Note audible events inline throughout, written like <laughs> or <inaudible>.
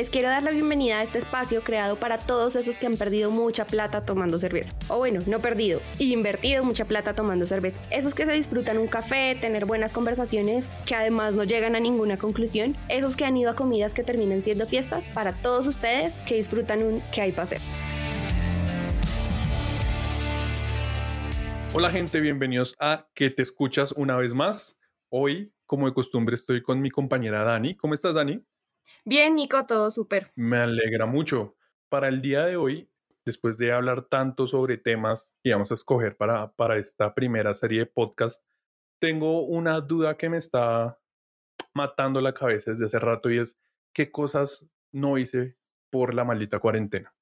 les quiero dar la bienvenida a este espacio creado para todos esos que han perdido mucha plata tomando cerveza. O bueno, no perdido, invertido mucha plata tomando cerveza. Esos que se disfrutan un café, tener buenas conversaciones que además no llegan a ninguna conclusión. Esos que han ido a comidas que terminan siendo fiestas. Para todos ustedes que disfrutan un que hay para hacer. Hola gente, bienvenidos a Que te escuchas una vez más. Hoy, como de costumbre, estoy con mi compañera Dani. ¿Cómo estás, Dani? Bien, Nico, todo súper. Me alegra mucho. Para el día de hoy, después de hablar tanto sobre temas que vamos a escoger para, para esta primera serie de podcast, tengo una duda que me está matando la cabeza desde hace rato y es qué cosas no hice por la maldita cuarentena.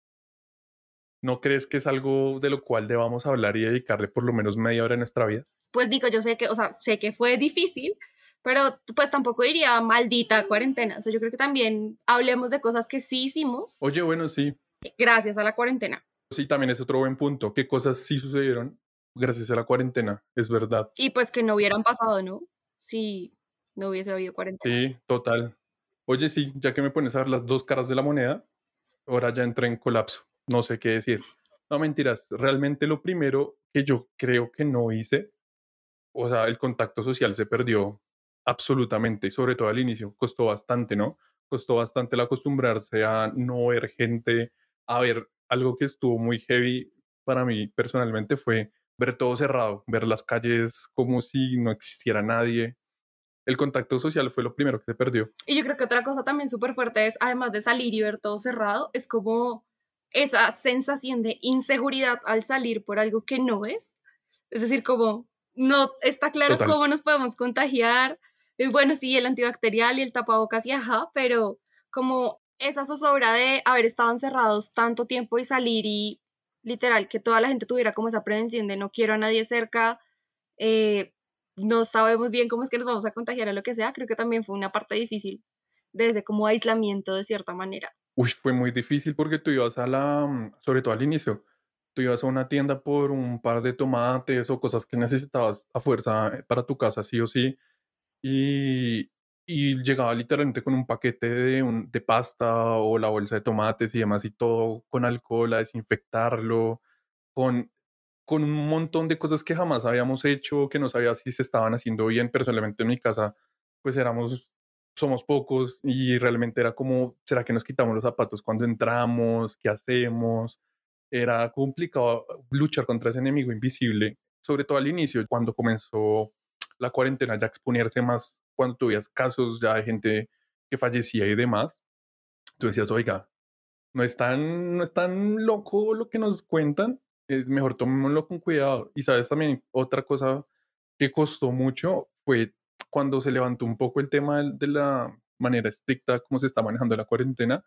¿No crees que es algo de lo cual debamos hablar y dedicarle por lo menos media hora en nuestra vida? Pues digo, yo sé que, o sea, sé que fue difícil, pero pues tampoco diría maldita cuarentena. O sea, yo creo que también hablemos de cosas que sí hicimos. Oye, bueno, sí. Gracias a la cuarentena. Sí, también es otro buen punto. ¿Qué cosas sí sucedieron gracias a la cuarentena? Es verdad. Y pues que no hubieran pasado, ¿no? Si no hubiese habido cuarentena. Sí, total. Oye, sí, ya que me pones a ver las dos caras de la moneda, ahora ya entré en colapso no sé qué decir. No mentiras, realmente lo primero que yo creo que no hice, o sea, el contacto social se perdió absolutamente, sobre todo al inicio, costó bastante, ¿no? Costó bastante el acostumbrarse a no ver gente, a ver algo que estuvo muy heavy para mí personalmente fue ver todo cerrado, ver las calles como si no existiera nadie. El contacto social fue lo primero que se perdió. Y yo creo que otra cosa también súper fuerte es, además de salir y ver todo cerrado, es como esa sensación de inseguridad al salir por algo que no es. Es decir, como no está claro cómo nos podemos contagiar. Y bueno, sí, el antibacterial y el tapabocas y ajá, pero como esa zozobra de haber estado encerrados tanto tiempo y salir y literal que toda la gente tuviera como esa prevención de no quiero a nadie cerca, eh, no sabemos bien cómo es que nos vamos a contagiar a lo que sea, creo que también fue una parte difícil desde como aislamiento de cierta manera. Uy, fue muy difícil porque tú ibas a la, mm, sobre todo al inicio, tú ibas a una tienda por un par de tomates o cosas que necesitabas a fuerza eh, para tu casa, sí o sí, y, y llegaba literalmente con un paquete de, un, de pasta o la bolsa de tomates y demás y todo con alcohol a desinfectarlo, con, con un montón de cosas que jamás habíamos hecho, que no sabía si se estaban haciendo bien. Personalmente en mi casa, pues éramos somos pocos y realmente era como, ¿será que nos quitamos los zapatos cuando entramos? ¿Qué hacemos? Era complicado luchar contra ese enemigo invisible, sobre todo al inicio, cuando comenzó la cuarentena, ya exponerse más, cuando tuvías casos ya de gente que fallecía y demás. Tú decías, oiga, no es tan, no es tan loco lo que nos cuentan, es mejor tomémoslo con cuidado. Y sabes también, otra cosa que costó mucho fue cuando se levantó un poco el tema de, la manera estricta como se está manejando la cuarentena,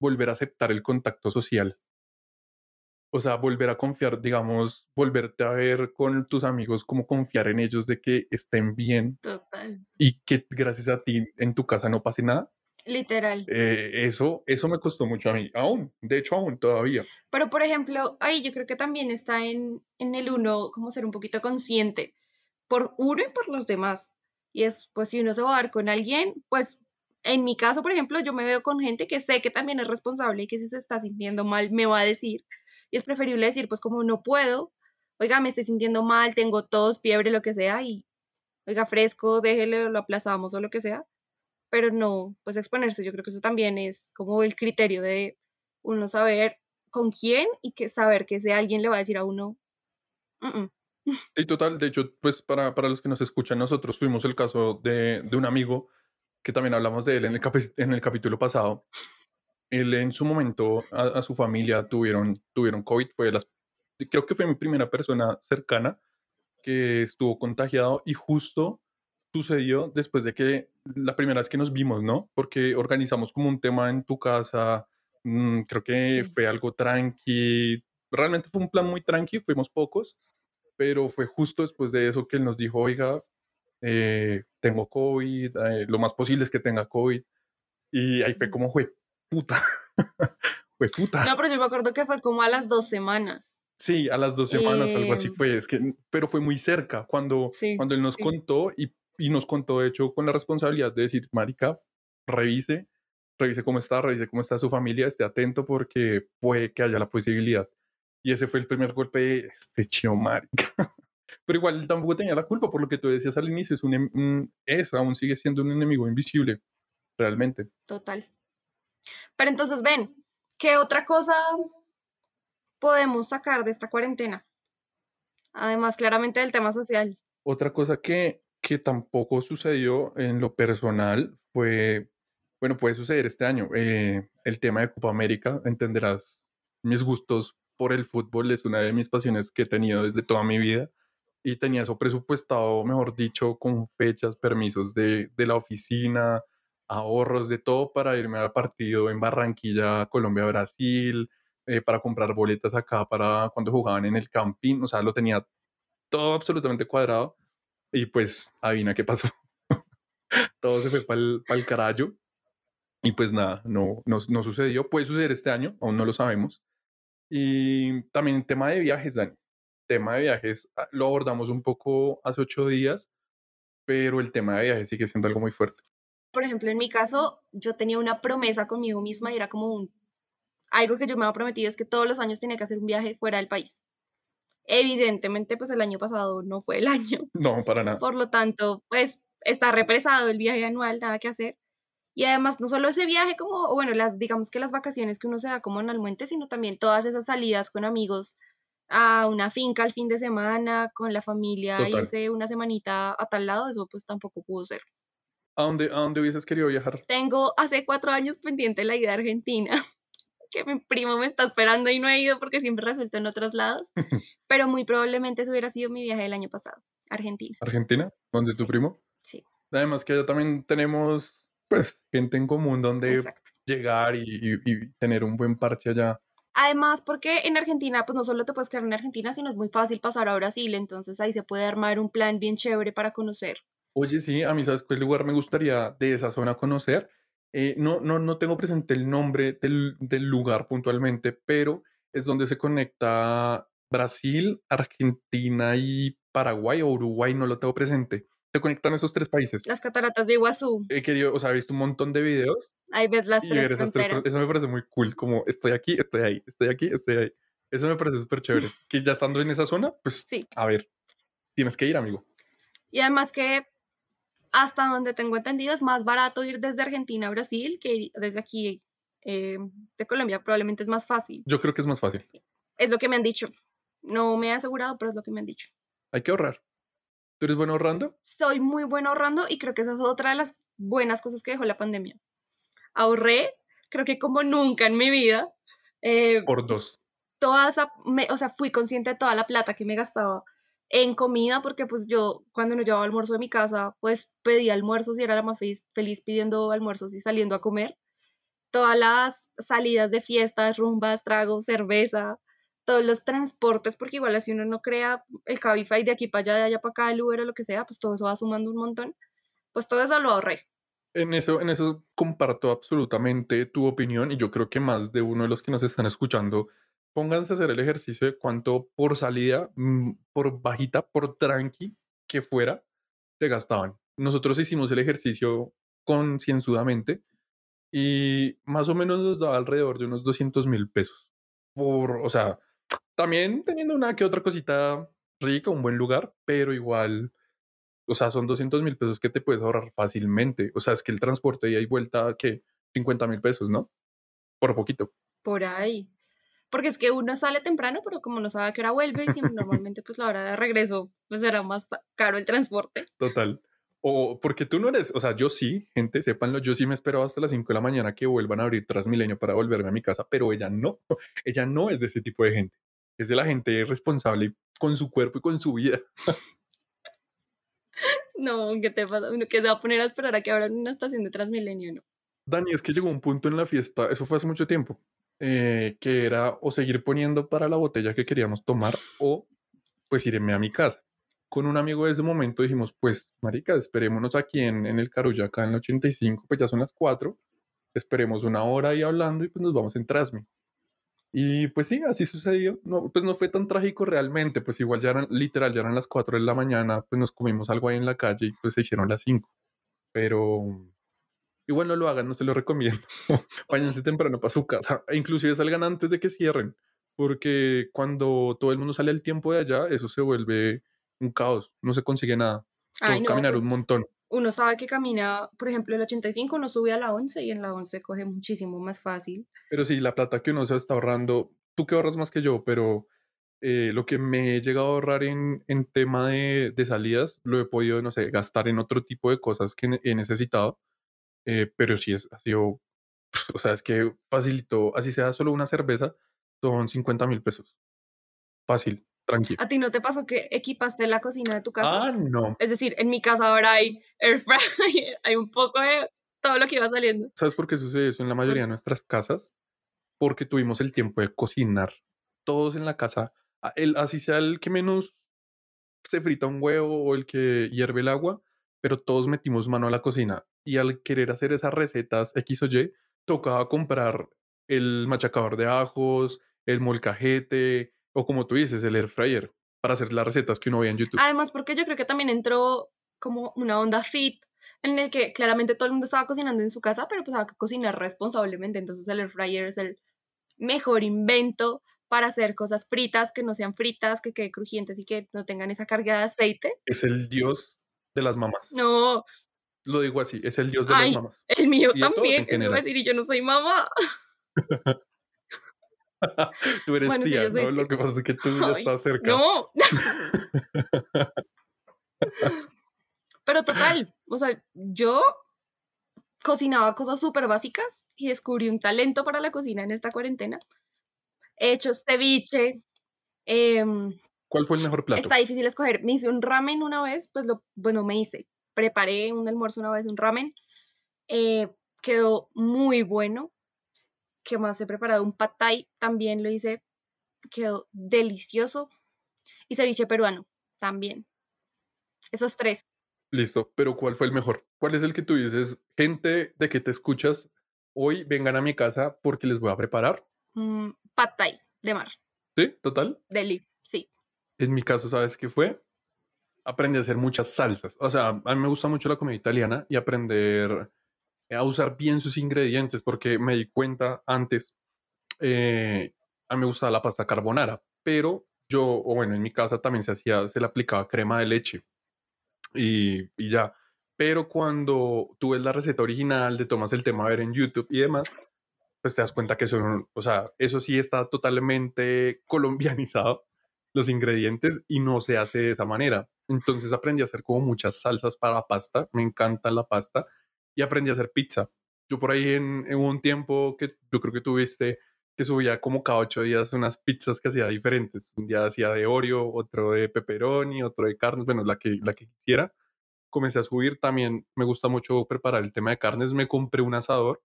volver a aceptar el contacto social. O sea, volver a confiar, digamos, volverte a ver con tus amigos, como confiar en ellos de que estén bien. Total. Y que gracias a ti en tu casa no pase nada. Literal. Eh, eso, eso me costó mucho a mí, aún, de hecho aún todavía. Pero por ejemplo, ahí yo creo que también está en, en el uno como ser un poquito consciente por uno y por los demás. Y es, pues si uno se va a dar con alguien, pues en mi caso, por ejemplo, yo me veo con gente que sé que también es responsable y que si se está sintiendo mal me va a decir. Y es preferible decir, pues como no puedo, oiga, me estoy sintiendo mal, tengo tos, fiebre, lo que sea, y oiga, fresco, déjelo, lo aplazamos o lo que sea. Pero no, pues exponerse, yo creo que eso también es como el criterio de uno saber con quién y que saber que ese alguien le va a decir a uno, Sí, total. De hecho, pues para, para los que nos escuchan, nosotros tuvimos el caso de, de un amigo que también hablamos de él en el, en el capítulo pasado. Él en su momento, a, su familia tuvieron, tuvieron COVID. Fue las, creo que fue mi primera persona cercana que estuvo contagiado y justo sucedió después de que la primera vez que nos vimos, ¿no? Porque organizamos como un tema en tu casa, mm, creo que fue algo tranqui, realmente fue un plan muy tranqui, fuimos pocos, pero fue justo después de eso que él nos dijo, oiga, eh, tengo COVID, eh, lo más posible es que tenga COVID. Y ahí fue como, fue puta, <laughs> fue puta. No, pero yo me acuerdo que fue como a las dos semanas. Sí, a las dos semanas, algo así em, fue, es que, pero fue muy cerca cuando, cuando él nos contó y, y, nos contó, de hecho, con la responsabilidad de decir, Marica, revise, revise cómo está, revise cómo está su familia, esté atento porque puede que haya la posibilidad. Y ese fue el primer golpe de este chido marica. <laughs> Pero igual tampoco tenía la culpa por lo que tú decías al inicio, es un, es, aún sigue siendo un enemigo invisible, realmente. Total. Pero entonces ven, ¿qué otra cosa podemos sacar de esta cuarentena? Además, claramente del tema social. Otra cosa que, que tampoco sucedió en lo personal fue, bueno, puede suceder este año, eh, el tema de Copa América, entenderás mis gustos por el fútbol, es una de mis pasiones que he tenido desde toda mi vida y tenía eso presupuestado, mejor dicho, con fechas, permisos de, de la oficina, ahorros, de todo para irme al partido en Barranquilla, Colombia-Brasil, eh, para comprar boletas acá para cuando jugaban en el camping, o sea, lo tenía todo absolutamente cuadrado y pues adivina qué pasó. <laughs> todo se fue para el, carajo y pues nada, no, no, no sucedió. Puede suceder este año, aún no lo sabemos. Y también el tema de viajes, Dani. Tema de viajes ah, lo abordamos un poco hace ocho días, pero el tema de viajes sigue siendo algo muy fuerte. Por ejemplo, en mi caso, yo tenía una promesa conmigo misma y era como un algo que yo me había prometido es que todos los años tenía que hacer un viaje fuera del país. Evidentemente, pues el año pasado no fue el <laughs> año. No, para nada. Por lo tanto, pues está represado el viaje anual, nada que hacer. Y además, no solo ese viaje como, bueno, las, digamos que las vacaciones que uno se da como en Almuente, sino también todas esas salidas con amigos a una finca al fin de semana, con la familia, irse una semanita a tal lado, eso pues tampoco pudo ser. ¿A dónde, ¿A dónde hubieses querido viajar? Tengo hace cuatro años pendiente la ida a Argentina <laughs> que mi primo me está esperando y no he ido porque siempre resultó en otros lados, <laughs> pero muy probablemente eso hubiera sido mi viaje del año pasado, Argentina. ¿Argentina? ¿Dónde tu primo? Sí. Además que allá también tenemos pues gente en común donde llegar y, tener un buen parche allá. Además, porque en Argentina, pues no solo te puedes quedar en Argentina, sino es muy fácil pasar a Brasil, entonces ahí se puede armar un plan bien chévere para conocer. Oye, sí, a mí, ¿sabes cuál lugar me gustaría de esa zona conocer? Eh, no, no, no tengo presente el nombre del, del, lugar puntualmente, pero es donde se conecta Brasil, Argentina y Paraguay o Uruguay, no lo tengo presente. Se conectan esos tres países. Las cataratas de Iguazú. He querido, o sea, he visto un montón de videos. Ahí ves las tres, fronteras. Eso me parece muy cool, como estoy aquí, estoy ahí, estoy aquí, estoy ahí. Eso me parece súper chévere. <laughs> que ya estando en esa zona, pues, sí. a ver, tienes que ir, amigo. Y además que hasta donde tengo entendido, es más barato ir desde Argentina a Brasil que desde aquí eh, de Colombia. Probablemente es más fácil. Yo creo que es más fácil. Es lo que me han dicho. No me he asegurado, pero es lo que me han dicho. Hay que ahorrar. ¿Tú eres bueno ahorrando? Soy muy bueno ahorrando y creo que esa es otra de las buenas cosas que dejó la pandemia. Ahorré, creo que como nunca en mi vida. Eh, Por dos. Toda esa, o sea, fui consciente de toda la plata que me gastaba en comida, porque pues yo cuando nos llevaba almuerzo de mi casa, pues pedía almuerzos y era la más feliz, feliz pidiendo almuerzos y saliendo a comer. Todas las salidas de fiestas, rumbas, tragos, cerveza, todos los transportes, porque igual así uno no crea el Cabify de aquí para allá, de allá para acá, el Uber o lo que sea, pues todo eso va sumando un montón. Pues todo eso lo ahorré. En eso, en eso comparto absolutamente tu opinión y yo creo que más de uno de los que nos están escuchando pónganse a hacer el ejercicio de cuánto por salida, mm, por bajita, por tranqui que fuera, se gastaban. Nosotros hicimos el ejercicio concienzudamente y más o menos nos daba alrededor de unos 200 mil pesos. Por, o sea, también teniendo una que otra cosita rica, un buen lugar, pero igual, o sea, son 200 mil pesos que te puedes ahorrar fácilmente. O sea, es que el transporte y hay vuelta, que 50 mil pesos, ¿no? Por poquito. Por ahí porque es que uno sale temprano, pero como no sabe a qué hora vuelve, y <laughs> normalmente pues la hora de regreso pues será más caro el transporte. Total. O porque tú no eres, o sea, yo sí, gente, sépanlo, yo sí me espero hasta las 5 de la mañana que vuelvan a abrir Transmilenio para volverme a mi casa, pero ella no, <laughs> ella no es de ese tipo de gente, es de la gente responsable con su cuerpo y con su vida. No, ¿qué te pasa? Uno que se va a poner a esperar a que abran una estación de Transmilenio, ¿no? Dani, es que llegó un punto en la fiesta, eso fue hace mucho tiempo, eh, que era o seguir poniendo para la botella que queríamos tomar o pues irme a mi casa. Con un amigo de ese momento dijimos, pues, marica, esperémonos aquí en, en el Carulla, acá en el 85, pues ya son las 4, esperemos una hora ahí hablando y pues nos vamos en Trasmi. Y pues sí, así sucedió. No, pues no fue tan trágico realmente, pues igual ya eran, literal, ya eran las 4 de la mañana, pues nos comimos algo ahí en la calle y pues se hicieron las 5. Pero, Igual no lo hagan, no se lo recomiendo. <laughs> Váyanse temprano para su casa. E inclusive salgan antes de que cierren, porque cuando todo el mundo sale al tiempo de allá, eso se vuelve un caos. No se consigue nada. Ay, no, caminar pues un montón. Uno sabe que camina, por ejemplo, el 85, uno sube a la 11 y en la 11 coge muchísimo más fácil. Pero sí, la plata que uno se está ahorrando, tú que ahorras más que yo, pero eh, lo que me he llegado a ahorrar en, en tema de, de salidas, lo he podido, no sé, gastar en otro tipo de cosas que he necesitado. eh, pero sí, es, ha sido, o sea, es que facilitó, así sea solo una cerveza, son 50 mil pesos. Fácil, tranquilo. ¿A ti no te pasó que equipaste la cocina de tu casa? Ah, no. Es decir, en mi casa ahora hay air fryer, <laughs> hay un poco de todo lo que iba saliendo. ¿Sabes por qué sucede eso en la mayoría de nuestras casas? Porque tuvimos el tiempo de cocinar. Todos en la casa, el, así sea el que menos se frita un huevo o el que hierve el agua, pero todos metimos mano a la cocina. Y al querer hacer esas recetas X o Y, tocaba comprar el machacador de ajos, el molcajete, o como tú dices, el air fryer, para hacer las recetas que uno veía en YouTube. Además, porque yo creo que también entró como una onda fit en el que claramente todo el mundo estaba cocinando en su casa, pero pues había que cocinar responsablemente. Entonces el air fryer es el mejor invento para hacer cosas fritas que no sean fritas, que queden crujientes y que no tengan esa carga de aceite. Es el dios de las mamás. No, Lo digo así, es el dios de Ay, las mamás. el mío Y también. General. decir, y yo no soy mamá. <laughs> <laughs> Tú eres Bueno, tía, ¿no? Lo que pasa es que tú ya Ay, estás cerca. No. <laughs> Pero total, o sea, yo cocinaba cosas súper básicas y descubrí un talento para la cocina en esta cuarentena. He hecho ceviche. em, ¿Cuál fue el mejor plato? está difícil escoger. Me hice un ramen una vez, pues lo, bueno, me hice. Preparé un almuerzo una vez, un ramen. eh, quedó muy bueno. ¿Qué más he preparado? Un pad thai también lo hice. Quedó delicioso. Y ceviche peruano también. Esos tres. Listo, pero ¿cuál fue el mejor? ¿Cuál es el que tú dices, gente de que te escuchas, hoy vengan a mi casa porque les voy a preparar? Mm, pad thai de mar. ¿Sí? Total. Deli, sí. En mi caso, ¿sabes qué fue? Aprendí a hacer muchas salsas. O sea, a mí me gusta mucho la comida italiana y aprender a usar bien sus ingredientes porque me di cuenta antes, eh, a mí me gustaba la pasta carbonara, pero yo, o bueno, en mi casa también se hacía, se le aplicaba crema de leche y, ya. Pero cuando tú ves la receta original, te tomas el tema a ver en YouTube y demás, pues te das cuenta que eso, no- o sea, eso sí está totalmente <laughs> colombianizado, los ingredientes, y no se hace de esa manera. Entonces aprendí a hacer como muchas salsas para pasta, me encanta la pasta, y aprendí a hacer pizza. Yo por ahí en, un tiempo que yo creo que tuviste, que subía como cada ocho días unas pizzas que hacía diferentes. Un día hacía de Oreo, otro de pepperoni, otro de carnes, bueno, la que, la que quisiera. Comencé a subir, también me gusta mucho preparar el tema de carnes. Me compré un asador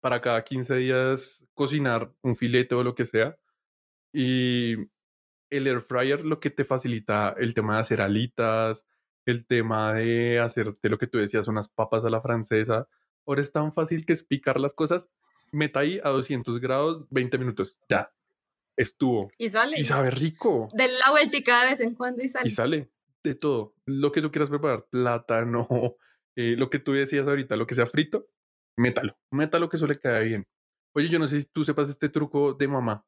para cada 15 días cocinar un filete o lo que sea. Y el air fryer lo que te facilita el tema de hacer alitas, el tema de hacerte lo que tú decías, unas papas a la francesa. Ahora es tan fácil que es picar las cosas, meta ahí a 200 grados, 20 minutos, ya, estuvo. Y sale. Y sabe rico. De la vueltica de vez en cuando y sale. Y sale de todo. Lo que tú quieras preparar, plátano, <laughs> eh, lo que tú decías ahorita, lo que sea frito, métalo. Métalo que eso le queda bien. Oye, yo no sé si tú sepas este truco de mamá.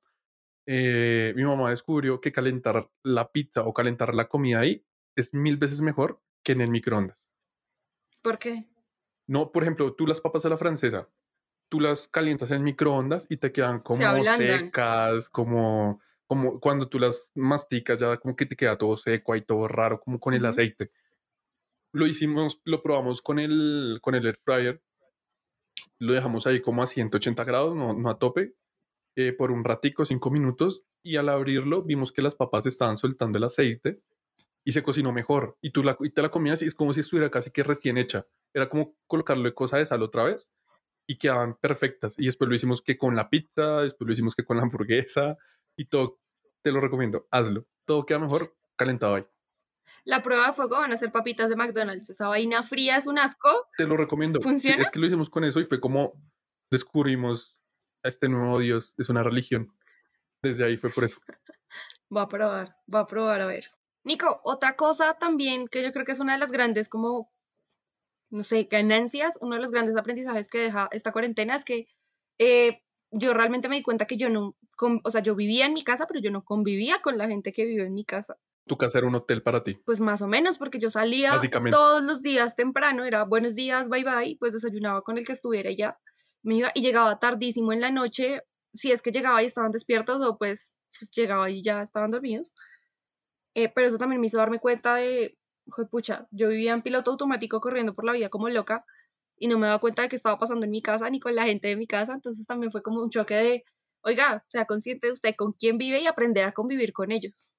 Eh, mi mamá descubrió que calentar la pizza o calentar la comida ahí es mil veces mejor que en el microondas. ¿Por qué? No, por ejemplo, tú las papas a la francesa, tú las calientas en microondas y te quedan como secas, como, como cuando tú las masticas ya como que te queda todo seco ahí todo raro, como con el aceite. Lo hicimos, lo probamos con el, con el air fryer, lo dejamos ahí como a 180 grados, no, no a tope, eh, por un ratico, cinco minutos, y al abrirlo vimos que las papas estaban soltando el aceite y se cocinó mejor. Y tú la, y te la comías y es como si estuviera casi que recién hecha. Era como colocarle cosa de sal otra vez y quedaban perfectas. Y después lo hicimos que con la pizza, después lo hicimos que con la hamburguesa y todo. Te lo recomiendo, hazlo. Todo queda mejor calentado ahí. La prueba de fuego van a ser papitas de McDonald's. Esa vaina fría es un asco. Te lo recomiendo. Sí, ¿Funciona? es que lo hicimos con eso y fue como descubrimos a este nuevo Dios. Es una religión. Desde ahí fue por eso. <laughs> Va a probar, va a probar a ver. Nico, otra cosa también que yo creo que es una de las grandes como no sé, ganancias, uno de los grandes aprendizajes que deja esta cuarentena es que eh, yo realmente me di cuenta que yo no, o sea, yo vivía en mi casa, pero yo no convivía con la gente que vive en mi casa. ¿Tu casa era un hotel para ti? Pues más o menos, porque yo salía todos los días temprano, era buenos días, bye bye, pues desayunaba con el que estuviera y ya me iba y llegaba tardísimo en la noche, si es que llegaba y estaban despiertos o pues, pues llegaba y ya estaban dormidos. Eh, pero eso también me hizo darme cuenta de, pucha, yo vivía en piloto automático corriendo por la vida como loca y no me daba cuenta de qué estaba pasando en mi casa ni con la gente de mi casa, entonces también fue como un choque de, oiga, sea consciente de usted con quién vive y aprender a convivir con ellos.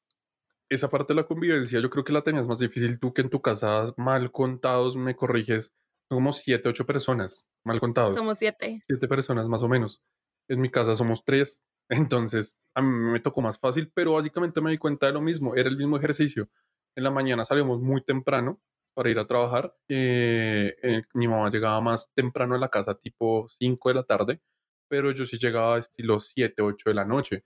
Esa parte de la convivencia yo creo que la tenías más difícil tú que en tu casa, mal contados, me corriges, somos siete, ocho personas, mal contados. Somos siete. Siete personas más o menos. En mi casa somos tres, entonces a mí me tocó más fácil, pero básicamente me di cuenta de lo mismo, era el mismo ejercicio. En la mañana salimos muy temprano para ir a trabajar. Eh, eh, mi mamá llegaba más temprano a la casa, tipo 5 de la tarde, pero yo sí llegaba estilo 7, 8 de la noche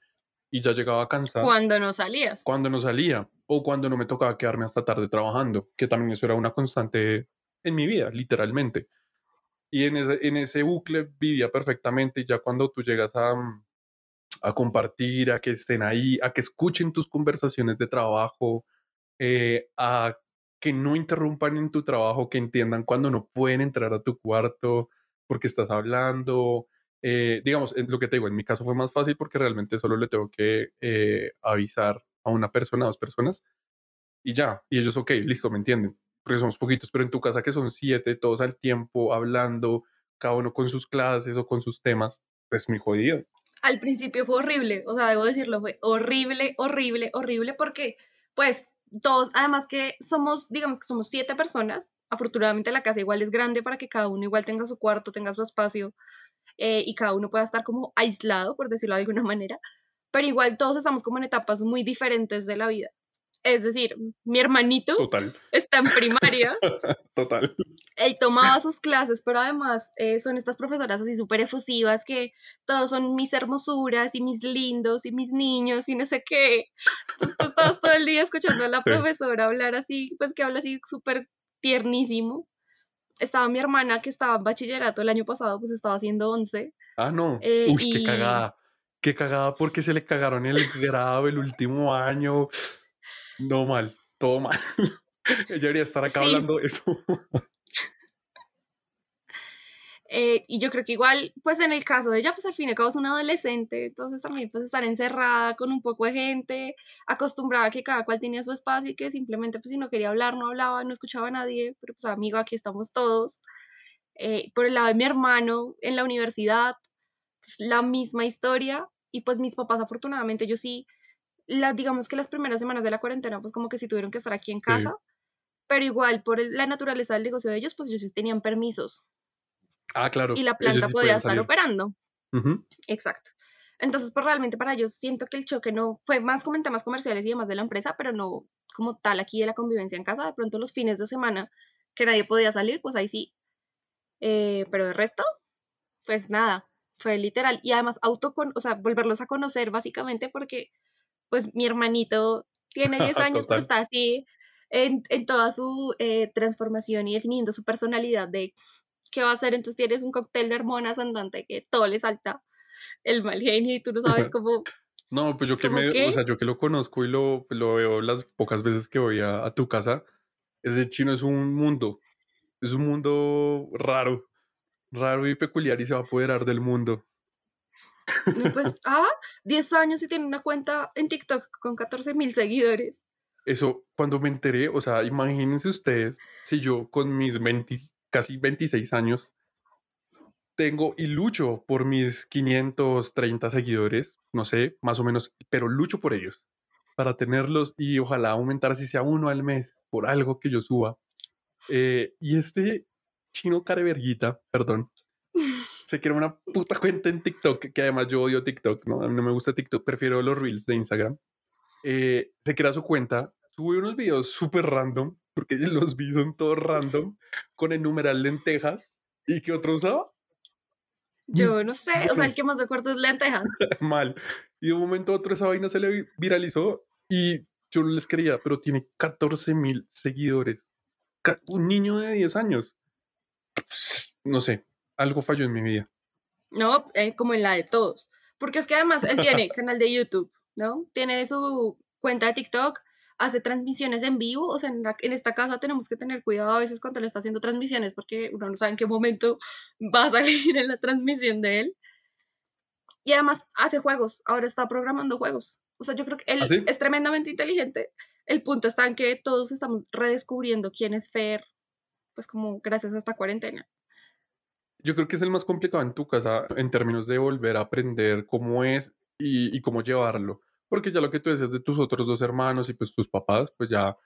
y ya llegaba cansado. Cuando no salía. Cuando no salía o cuando no me tocaba quedarme hasta tarde trabajando, que también eso era una constante en mi vida, literalmente. Y en ese, en ese bucle vivía perfectamente y ya cuando tú llegas a, mm, a compartir, a que estén ahí, a que escuchen tus conversaciones de trabajo, eh, a que no interrumpan en tu trabajo, que entiendan cuando no pueden entrar a tu cuarto porque estás hablando. Eh, digamos, lo que te digo, en mi caso fue más fácil porque realmente solo le tengo que eh, avisar a una persona, a dos personas, y ya, y ellos, ok, listo, me entienden, porque somos poquitos, pero en tu casa que son siete, todos al tiempo, hablando, cada uno con sus clases o con sus temas, pues muy jodido. Al principio fue horrible, o sea, debo decirlo, fue horrible, horrible, horrible, porque pues todos, además que somos, digamos que somos siete personas, afortunadamente la casa igual es grande para que cada uno igual tenga su cuarto, tenga su espacio eh, y cada uno pueda estar como aislado, por decirlo de alguna <laughs> manera, pero igual todos estamos como en etapas muy diferentes de la vida. Es decir, mi hermanito está en primaria. <laughs> Total. Él tomaba sus clases, pero además eh, son estas profesoras así súper efusivas que todos son mis hermosuras y mis lindos y mis niños y no sé qué. Entonces tú todo el día escuchando a la profesora hablar así, pues que habla así súper tiernísimo. Estaba mi hermana que estaba en bachillerato el año pasado, pues estaba haciendo 11. Ah, no. Eh, Uy, qué cagada. Qué cagada porque se le cagaron el grado el último año. No mal, todo mal. <laughs> Ella debería estar acá hablando eso. Eh, y yo creo que igual, pues en el caso de ella, pues al fin y al cabo es una adolescente, entonces también pues estar encerrada con un poco de gente, acostumbrada a que cada cual tenía su espacio y que simplemente pues si no quería hablar, no hablaba, no escuchaba a nadie, pero pues amigo, aquí estamos todos. Eh, por el lado de mi hermano en la universidad, pues, la misma historia y pues mis papás afortunadamente yo sí digamos que las primeras semanas de la cuarentena, pues como que sí tuvieron que estar aquí en casa, pero igual por la naturaleza del negocio de ellos, pues ellos sí tenían permisos. Ah, claro. Y la planta podía estar operando. Exacto. Entonces, pues realmente para ellos siento que el choque no fue más como en temas comerciales y demás de la empresa, pero no como tal aquí de la convivencia en casa. De pronto los fines de semana que nadie podía salir, pues ahí sí. Eh, pero de resto, pues nada, fue literal. Y además auto, o sea, volverlos a conocer básicamente porque pues mi hermanito tiene 10 <laughs> años, pero está así en, toda su eh, transformación y definiendo su personalidad de qué va a hacer. Entonces tienes un cóctel de hormonas andante que todo le salta el mal genio y tú no sabes <laughs> cómo... No, pues yo que me, o sea, yo que lo conozco y lo, lo veo las pocas veces que voy a, a, tu casa, ese chino es un mundo, es un mundo raro, raro y peculiar y se va a apoderar del mundo. Pues, ah, 10 años y tiene una cuenta en TikTok con 14 mil seguidores. Eso, cuando me enteré, o sea, imagínense ustedes si yo con mis 20, casi 26 años tengo y lucho por mis 530 seguidores, no sé, más o menos, pero lucho por ellos para tenerlos y ojalá aumentar si sea uno al mes por algo que yo suba. Eh, y este chino careverguita, perdón, <laughs> se crea una puta cuenta en TikTok, que además yo odio TikTok, ¿no? A mí no me gusta TikTok, prefiero los reels de Instagram. Eh, se crea su cuenta, sube unos videos súper random, porque <laughs> los vi son todos random, con el numeral lentejas. ¿Y qué otro usaba? Yo no sé, o sea, el que más de acuerdo es lentejas. <laughs> Mal. Y de un momento a otro esa vaina se le viralizó y yo no les creía, pero tiene 14 mil seguidores. Un niño de 10 años. no sé, algo falló en mi vida. No, eh, como en la de todos. Porque es que además él tiene <laughs> canal de YouTube, ¿no? Tiene su cuenta de TikTok, hace transmisiones en vivo, o sea, en, en, esta casa tenemos que tener cuidado a veces cuando le está haciendo transmisiones porque uno no sabe en qué momento <laughs> va a salir en la transmisión de él. Y además hace juegos, ahora está programando juegos. O sea, yo creo que él ¿Ah, sí? es tremendamente inteligente. El punto está en que todos estamos redescubriendo quién es Fer, pues como gracias a esta cuarentena. Yo creo que es el más complicado en tu casa en términos de volver a aprender cómo es y, y cómo llevarlo. Porque ya lo que tú decías de tus otros dos hermanos y pues tus papás, pues ya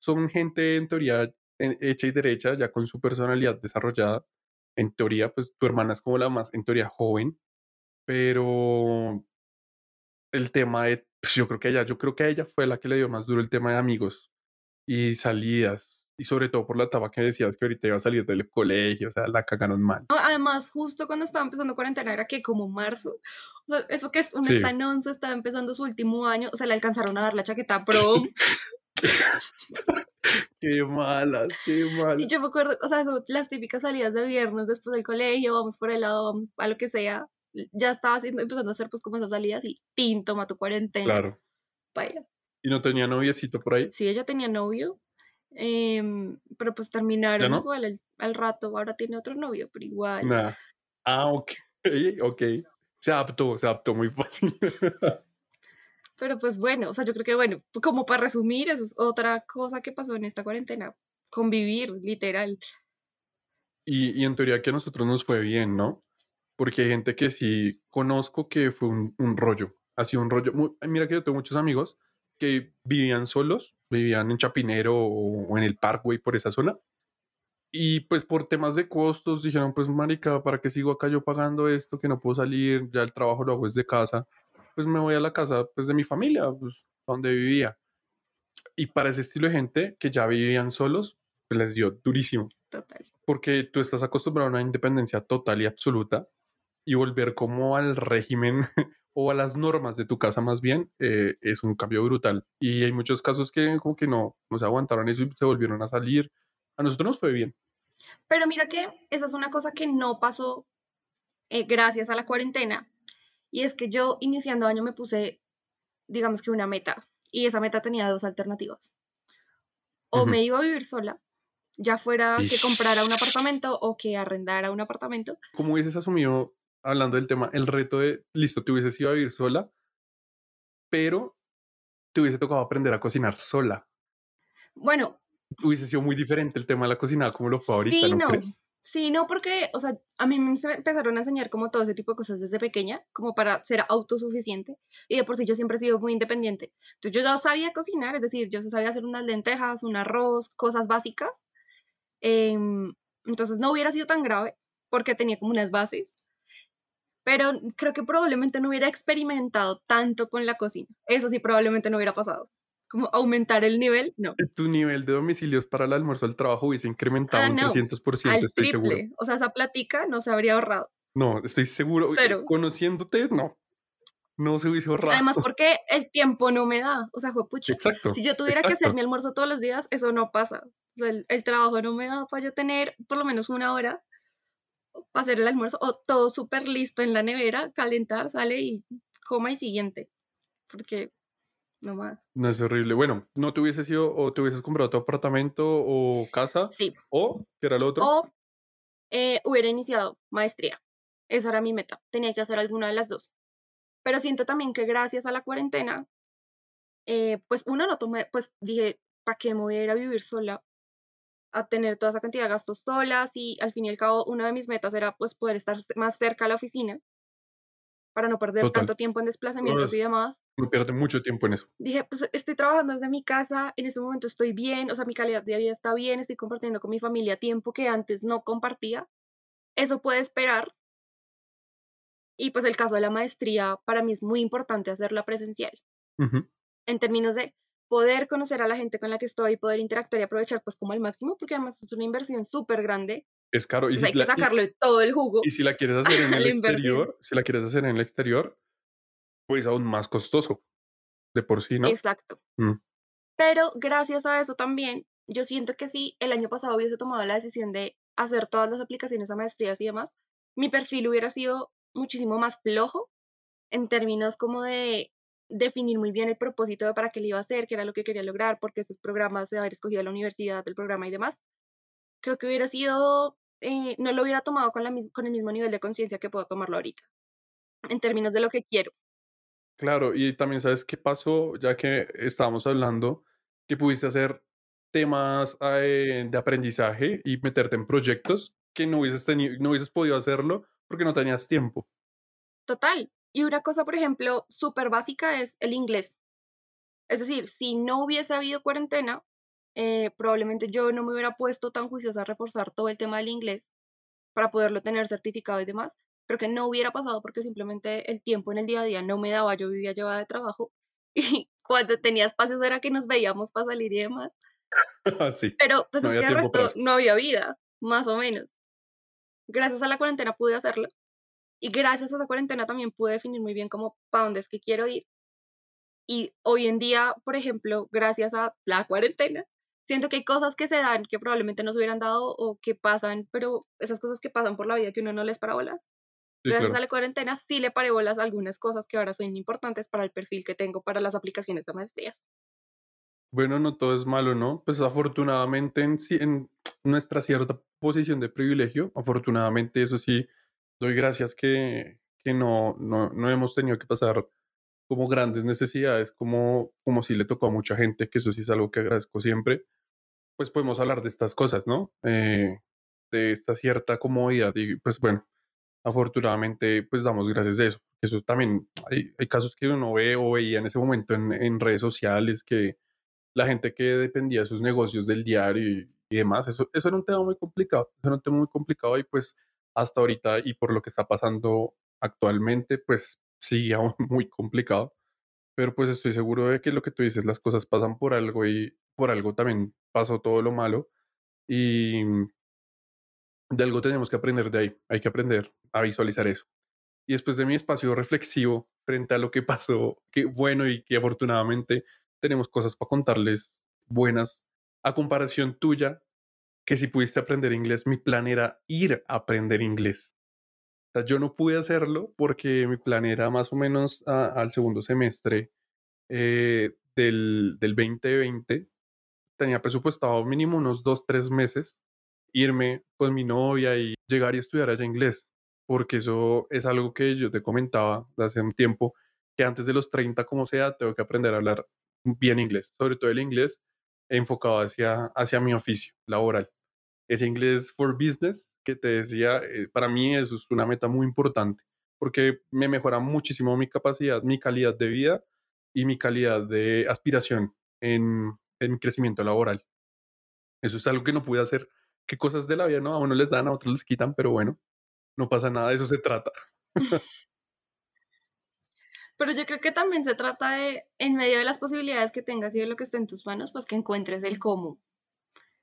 son gente en teoría en- hecha y derecha, ya con su personalidad desarrollada. En teoría, pues tu hermana es como la más, en teoría, joven, pero el tema de, pues yo creo que ella, yo creo que a ella fue la que le dio más duro el tema de amigos y salidas. Y sobre todo por la etapa que decías que ahorita iba a salir del colegio, o sea, la cagaron mal. Además, justo cuando estaba empezando cuarentena, era que como marzo, o sea, eso que es, uno Sí. está en once, estaba empezando su último año, o sea, le alcanzaron a dar la chaqueta <laughs> prom, Qué malas, qué y malas. yo me acuerdo, o sea, eso, las típicas salidas de viernes después del colegio, vamos por helado, vamos a lo que sea, ya estaba haciendo, empezando a hacer pues como esas salidas y tin, toma tu cuarentena, Claro. baila. ¿Y no tenía noviecito por ahí? Sí, ella tenía novio, em, pero pues terminaron no? igual al, al rato, ahora tiene otro novio, pero igual. Nada. Ah, ok. <laughs> Ok. Se adaptó, se adaptó muy fácil. <laughs> Pero pues bueno, o sea, yo creo que bueno, como para resumir, eso es otra cosa que pasó en esta cuarentena, convivir, literal. y, y en teoría que a nosotros nos fue bien, ¿no? Porque hay gente que sí conozco que fue un, un rollo. Ha sido un rollo. muy- mira que yo tengo muchos amigos que vivían solos, vivían en Chapinero o, en el Parkway por esa zona. Y pues por temas de costos dijeron, pues marica, ¿para qué sigo acá yo pagando esto? Que no puedo salir, ya el trabajo lo hago desde casa. Pues me voy a la casa pues, de mi familia, pues, donde vivía. Y para ese estilo de gente que ya vivían solos, pues les dio durísimo Total. porque tú estás acostumbrado a una independencia total y absoluta y volver como al régimen <laughs> o a las normas de tu casa más bien eh, es un cambio brutal. Y hay muchos casos que como que no, no se aguantaron eso y se volvieron a salir. A nosotros nos fue bien. Pero mira que esa es una cosa que no pasó eh, gracias a la cuarentena. Y es que yo iniciando año me puse, digamos que una meta. Y esa meta tenía dos alternativas. O me iba a vivir sola, ya fuera que comprara un apartamento o que arrendara un apartamento. ¿Cómo hubieses asumido, hablando del tema, el reto de, listo, te hubieses ido a vivir sola, pero te hubiese tocado aprender a cocinar sola? Bueno, Hubiese sido muy diferente el tema de la cocina como lo fue ahorita, sí, ¿no no. crees? Sí, no, porque, o sea, a mí me empezaron a enseñar como todo ese tipo de cosas desde pequeña, como para ser autosuficiente, y de por sí yo siempre he sido muy independiente. Entonces yo ya sabía cocinar, es decir, yo sabía hacer unas lentejas, un arroz, cosas básicas. em, entonces no hubiera sido tan grave, porque tenía como unas bases, pero creo que probablemente no hubiera experimentado tanto con la cocina. Eso sí, probablemente no hubiera pasado. Como aumentar el nivel, no. tu nivel de domicilios para el almuerzo al trabajo hubiese incrementado Ah, un no, 300%, Al estoy seguro. triple. O sea, esa platica no se habría ahorrado. No, estoy seguro. eh, Cero. Conociéndote, no. No se hubiese ahorrado. Además, <laughs> porque el tiempo no me da. O sea, fue pucha. exacto. Si yo tuviera que hacer exacto. mi almuerzo todos los días, eso no pasa. O sea, el, el trabajo no me da para yo tener por lo menos una hora para hacer el almuerzo o todo súper listo en la nevera, calentar, sale y coma y siguiente. Porque no más. No es horrible. Bueno, no te hubieses ido o te hubieses comprado tu apartamento o casa Sí. o, ¿qué era lo otro? O eh, hubiera iniciado maestría. Esa era mi meta. Tenía que hacer alguna de las dos. Pero siento también que gracias a la cuarentena, eh, pues uno no tomé, pues dije, ¿para qué me voy a ir a vivir sola? A tener toda esa cantidad de gastos solas y al fin y al cabo una de mis metas era pues poder estar más cerca a la oficina para no perder Total. tanto tiempo en desplazamientos y demás. Uno pierde mucho tiempo en eso. Dije, pues estoy trabajando desde mi casa, en este momento estoy bien, o sea, mi calidad de vida está bien, estoy compartiendo con mi familia tiempo que antes no compartía. Eso puede esperar. Y pues el caso de la maestría, para mí es muy importante hacerla presencial, en términos de poder conocer a la gente con la que estoy, poder interactuar y aprovechar pues como al máximo, porque además es una inversión súper grande, Es caro. Y pues si, hay que la, y- sacarle todo el jugo y si la quieres <laughs> hacer en el inversión. exterior, si la quieres hacer en el exterior, pues aún más costoso. De por sí, ¿no? Exacto. Mm. Pero gracias a eso también, yo siento que si el año pasado hubiese tomado la decisión de hacer todas las aplicaciones a maestrías y demás, mi perfil hubiera sido muchísimo más flojo en términos como de definir muy bien el propósito de para qué le iba a hacer, qué era lo que quería lograr, porque esos programas de haber escogido la universidad, el programa y demás. Creo que hubiera sido, eh, no lo hubiera tomado con, la, con el mismo nivel de conciencia que puedo tomarlo ahorita, en términos de lo que quiero. Claro, y también sabes qué pasó, ya que estábamos hablando, que pudiste hacer temas eh, de aprendizaje y meterte en proyectos que no hubieses, tenido, no hubieses podido hacerlo porque no tenías tiempo. Total. Y una cosa, por ejemplo, súper básica es el inglés. Es decir, si no hubiese habido cuarentena, eh, probablemente yo no me hubiera puesto tan juiciosa a reforzar todo el tema del inglés para poderlo tener certificado y demás, pero que no hubiera pasado porque simplemente el tiempo en el día a día no me daba, yo vivía llevada de trabajo <laughs> y cuando tenía espacios era que nos veíamos para salir y demás. <laughs> sí, pero pues es que el resto no había vida, más o menos. Gracias a la cuarentena pude hacerlo y gracias a esa cuarentena también pude definir muy bien cómo para dónde es que quiero ir. Y hoy en día, por ejemplo, gracias a la <laughs> cuarentena, siento que hay cosas que se dan que probablemente no se hubieran dado o que pasan, pero esas cosas que pasan por la vida que uno no les para bolas. gracias a la cuarentena sí le paré bolas a algunas cosas que ahora son importantes para el perfil que tengo para las aplicaciones de maestrías. Bueno, no todo es malo, ¿no? Pues afortunadamente en, en nuestra cierta posición de privilegio, afortunadamente eso sí, doy gracias que, que no, no, no, hemos tenido que pasar como grandes necesidades, como, como si le tocó a mucha gente, que eso sí es algo que agradezco siempre, pues podemos hablar de estas cosas, ¿no? Eh, de esta cierta comodidad y pues bueno, afortunadamente pues damos gracias de eso. Eso también, hay, hay casos que uno ve o veía en ese momento en, en, redes sociales que la gente que dependía de sus negocios del diario y, y demás, eso, eso era un tema muy complicado, eso era un tema muy complicado y pues hasta ahorita y por lo que está pasando actualmente, pues sigue <laughs> aún muy complicado. Pero pues estoy seguro de que lo que tú dices, las cosas pasan por algo y por algo también pasó todo lo malo. Y de algo tenemos que aprender de ahí. Hay que aprender a visualizar eso. Y después de mi espacio reflexivo frente a lo que pasó, que bueno y que afortunadamente tenemos cosas para contarles buenas, a comparación tuya, que si pudiste aprender inglés, mi plan era ir a aprender inglés. O yo no pude hacerlo porque mi plan era más o menos al segundo semestre eh, del, del 2020. Tenía presupuestado mínimo unos dos, tres meses irme con mi novia y llegar y estudiar allá inglés, porque eso es algo que yo te comentaba hace un tiempo, que antes de los 30, como sea, tengo que aprender a hablar bien inglés, sobre todo el inglés enfocado hacia, hacia mi oficio laboral. Ese inglés for business que te decía, eh, para mí eso es una meta muy importante porque me mejora muchísimo mi capacidad, mi calidad de vida y mi calidad de aspiración en, en mi crecimiento laboral. Eso es algo que no pude hacer. ¿Qué cosas de la vida no? A uno les dan, a otros les quitan, pero bueno, no pasa nada, de eso se trata. <laughs> <laughs> Pero yo creo que también se trata de, en medio de las posibilidades que tengas y de lo que esté en tus manos, pues que encuentres el cómo.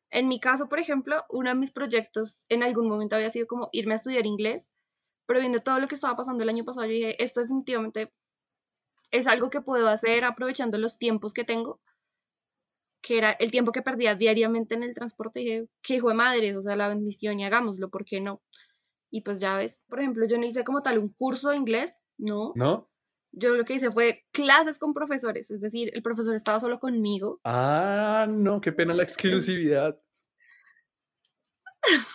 En mi caso, por ejemplo, uno de mis proyectos en algún momento había sido como irme a estudiar inglés, pero viendo todo lo que estaba pasando el año pasado, yo dije, esto definitivamente es algo que puedo hacer aprovechando los tiempos que tengo, que era el tiempo que perdía diariamente en el transporte. Dije, qué hijo de madre, o sea, la bendición y hagámoslo, ¿por qué no? Y pues ya ves, por ejemplo, yo no hice como tal un curso de inglés, no. ¿No? Yo lo que hice fue clases con profesores, es decir, el profesor estaba solo conmigo. Ah, no, qué pena la exclusividad. <laughs>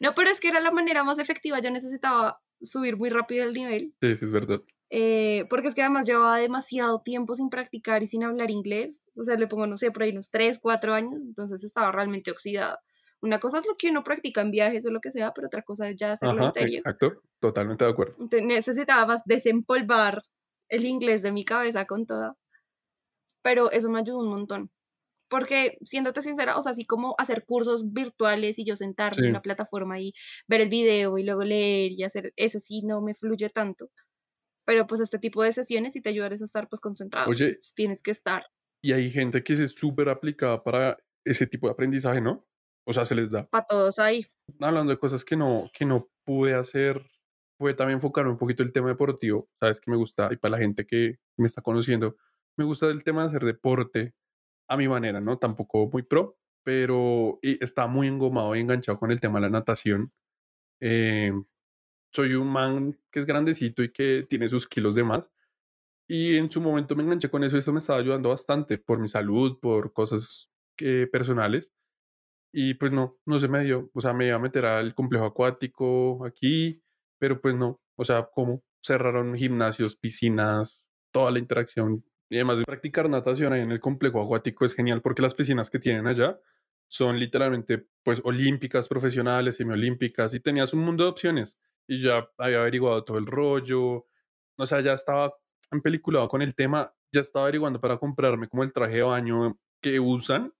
no, pero es que era la manera más efectiva, yo necesitaba subir muy rápido el nivel. Sí, sí, es verdad. Eh, porque es que además llevaba demasiado tiempo sin practicar y sin hablar inglés, o sea, le pongo, no sé, por ahí unos 3, 4 años, entonces estaba realmente oxidada. Una cosa es lo que uno practica en viajes o lo que sea, pero otra cosa es ya hacerlo en serio. Exacto, totalmente de acuerdo. Entonces, necesitaba más desempolvar el inglés de mi cabeza con toda. Pero eso me ayudó un montón. Porque, siéndote sincera, o sea, así como hacer cursos virtuales y yo sentarme en una plataforma y ver el video y luego leer y hacer, eso sí no me fluye tanto. Pero pues este tipo de sesiones y te ayudan a estar pues concentrado. Oye, pues, tienes que estar. Y hay gente que es súper aplicada para ese tipo de aprendizaje, ¿no? O sea, se les da. Para todos ahí. Hablando de cosas que no, que no pude hacer fue también enfocarme un poquito el tema deportivo. Sabes que me gusta, y para la gente que me está conociendo, me gusta el tema de hacer deporte a mi manera, ¿no? Tampoco muy pro, pero está muy engomado y enganchado con el tema de la natación. Eh, soy un man que es grandecito y que tiene sus kilos de más. Y en su momento me enganché con eso y eso me estaba ayudando bastante por mi salud, por cosas que, personales. Y pues no, no se me dio. O sea, me iba a meter al complejo acuático aquí, pero pues no. O sea, como cerraron gimnasios, piscinas, toda la interacción. Y además de practicar natación ahí en el complejo acuático es genial porque las piscinas que tienen allá son literalmente pues olímpicas, profesionales, semiolímpicas y tenías un mundo de opciones y ya había averiguado todo el rollo, o sea, ya estaba empeliculado con el tema, ya estaba averiguando para comprarme como el traje de baño que usan,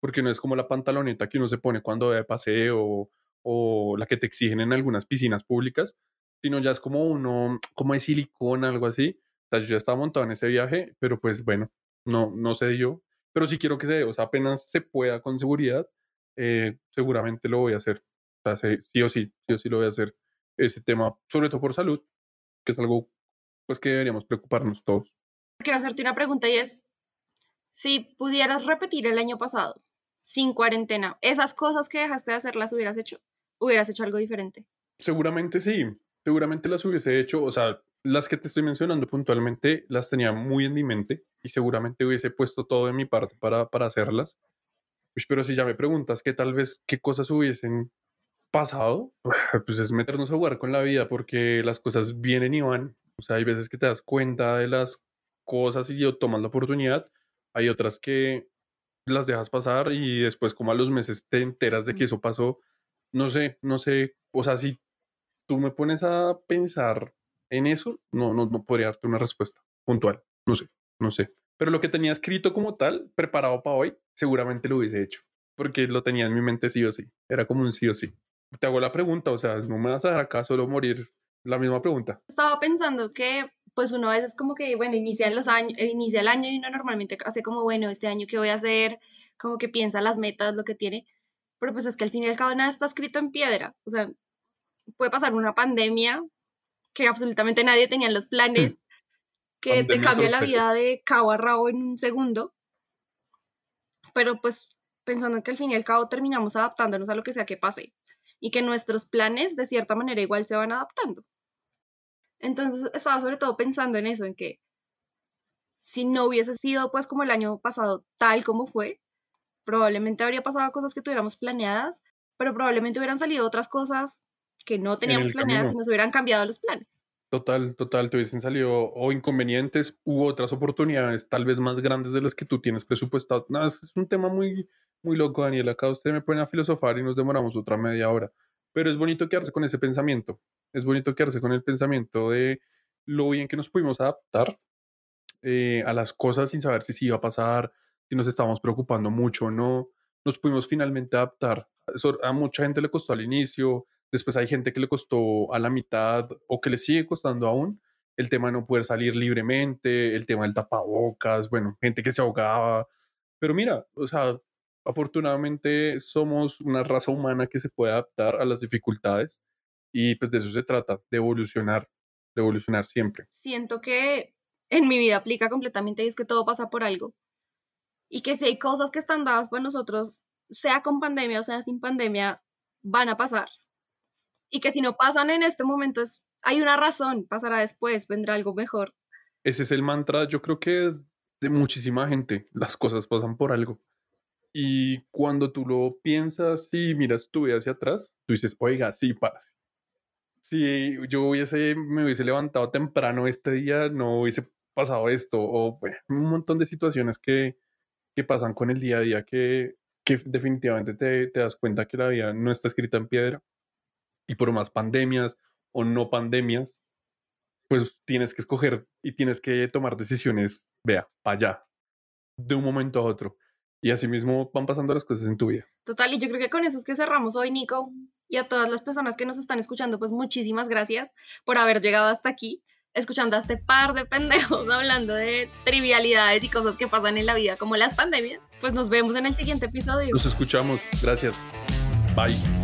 porque no es como la pantaloneta que uno se pone cuando va de paseo o la que te exigen en algunas piscinas públicas, sino ya es como uno, como de silicona, algo así. O sea, yo ya estaba montado en ese viaje, pero pues bueno, no, no se dio. Pero sí quiero que se dé, o sea, apenas se pueda con seguridad, eh, seguramente lo voy a hacer. O sea, sí, o sí, sí o sí lo voy a hacer ese tema, sobre todo por salud, que es algo pues que deberíamos preocuparnos todos. Quiero hacerte una pregunta y es, si pudieras repetir el año pasado, sin cuarentena, esas cosas que dejaste de hacer las hubieras hecho, hubieras hecho algo diferente. Seguramente sí, seguramente las hubiese hecho, o sea, las que te estoy mencionando puntualmente las tenía muy en mi mente y seguramente hubiese puesto todo de mi parte para, para hacerlas. Pero si ya me preguntas que tal vez qué cosas hubiesen pasado, pues es meternos a jugar con la vida porque las cosas vienen y van. O sea, hay veces que te das cuenta de las cosas y tomas la oportunidad. Hay otras que las dejas pasar y después como a los meses te enteras de que eso pasó. No sé, no sé. O sea, si tú me pones a pensar en eso, no, no, no podría darte una respuesta puntual. No sé, no sé. Pero lo que tenía escrito como tal, preparado para hoy, seguramente lo hubiese hecho. Porque lo tenía en mi mente sí o sí. Era como un sí o sí te hago la pregunta, o sea, no me vas a dejar acá solo morir la misma pregunta. Estaba pensando que pues uno a veces como que, bueno, inicia, los años, inicia el año y uno normalmente hace como, bueno, este año qué voy a hacer, como que piensa las metas, lo que tiene, pero pues es que al fin y al cabo nada está escrito en piedra, o sea, puede pasar una pandemia que absolutamente nadie tenía en los planes, mm. que te cambia la vida de cabo a rabo en un segundo, pero pues pensando que al fin y al cabo terminamos adaptándonos a lo que sea que pase y que nuestros planes de cierta manera igual se van adaptando. Entonces estaba sobre todo pensando en eso, en que si no hubiese sido pues como el año pasado tal como fue, probablemente habría pasado cosas que tuviéramos planeadas, pero probablemente hubieran salido otras cosas que no teníamos planeadas y nos hubieran cambiado los planes. Total, total, te hubiesen salido o inconvenientes u otras oportunidades tal vez más grandes de las que tú tienes presupuestado. Nada, es un tema muy, muy loco, Daniel. Acá usted me pone a filosofar y nos demoramos otra media hora. Pero es bonito quedarse con ese pensamiento. Es bonito quedarse con el pensamiento de lo bien que nos pudimos adaptar eh, a las cosas sin saber si sí iba a pasar, si nos estábamos preocupando mucho o no. Nos pudimos finalmente adaptar. Eso a mucha gente le costó al inicio, después hay gente que le costó a la mitad o que le sigue costando aún el tema de no poder salir libremente, el tema del tapabocas, bueno, gente que se ahogaba. Pero mira, o sea, afortunadamente somos una raza humana que se puede adaptar a las dificultades y pues de eso se trata, de evolucionar, de evolucionar siempre. Siento que en mi vida aplica completamente y es que todo pasa por algo. Y que si hay cosas que están dadas para nosotros, sea con pandemia o sea sin pandemia, van a pasar. Y que si no pasan en este momento, es, hay una razón, pasará después, vendrá algo mejor. Ese es el mantra, yo creo que de muchísima gente, las cosas pasan por algo. Y cuando tú lo piensas y miras tu vida hacia atrás, tú dices, oiga, sí, pase. Si yo hubiese, me hubiese levantado temprano este día, no hubiese pasado esto. O un montón de situaciones que, que pasan con el día a día que, que definitivamente te, te das cuenta que la vida no está escrita en piedra. Y por más pandemias o no pandemias, pues tienes que escoger y tienes que tomar decisiones, vea, para allá, de un momento a otro. Y así mismo van pasando las cosas en tu vida. Total, y yo creo que con eso es que cerramos hoy, Nico. Y a todas las personas que nos están escuchando, pues muchísimas gracias por haber llegado hasta aquí, escuchando a este par de pendejos <laughs> hablando de trivialidades y cosas que pasan en la vida, como las pandemias. Pues nos vemos en el siguiente episodio. Nos escuchamos. Gracias. Bye.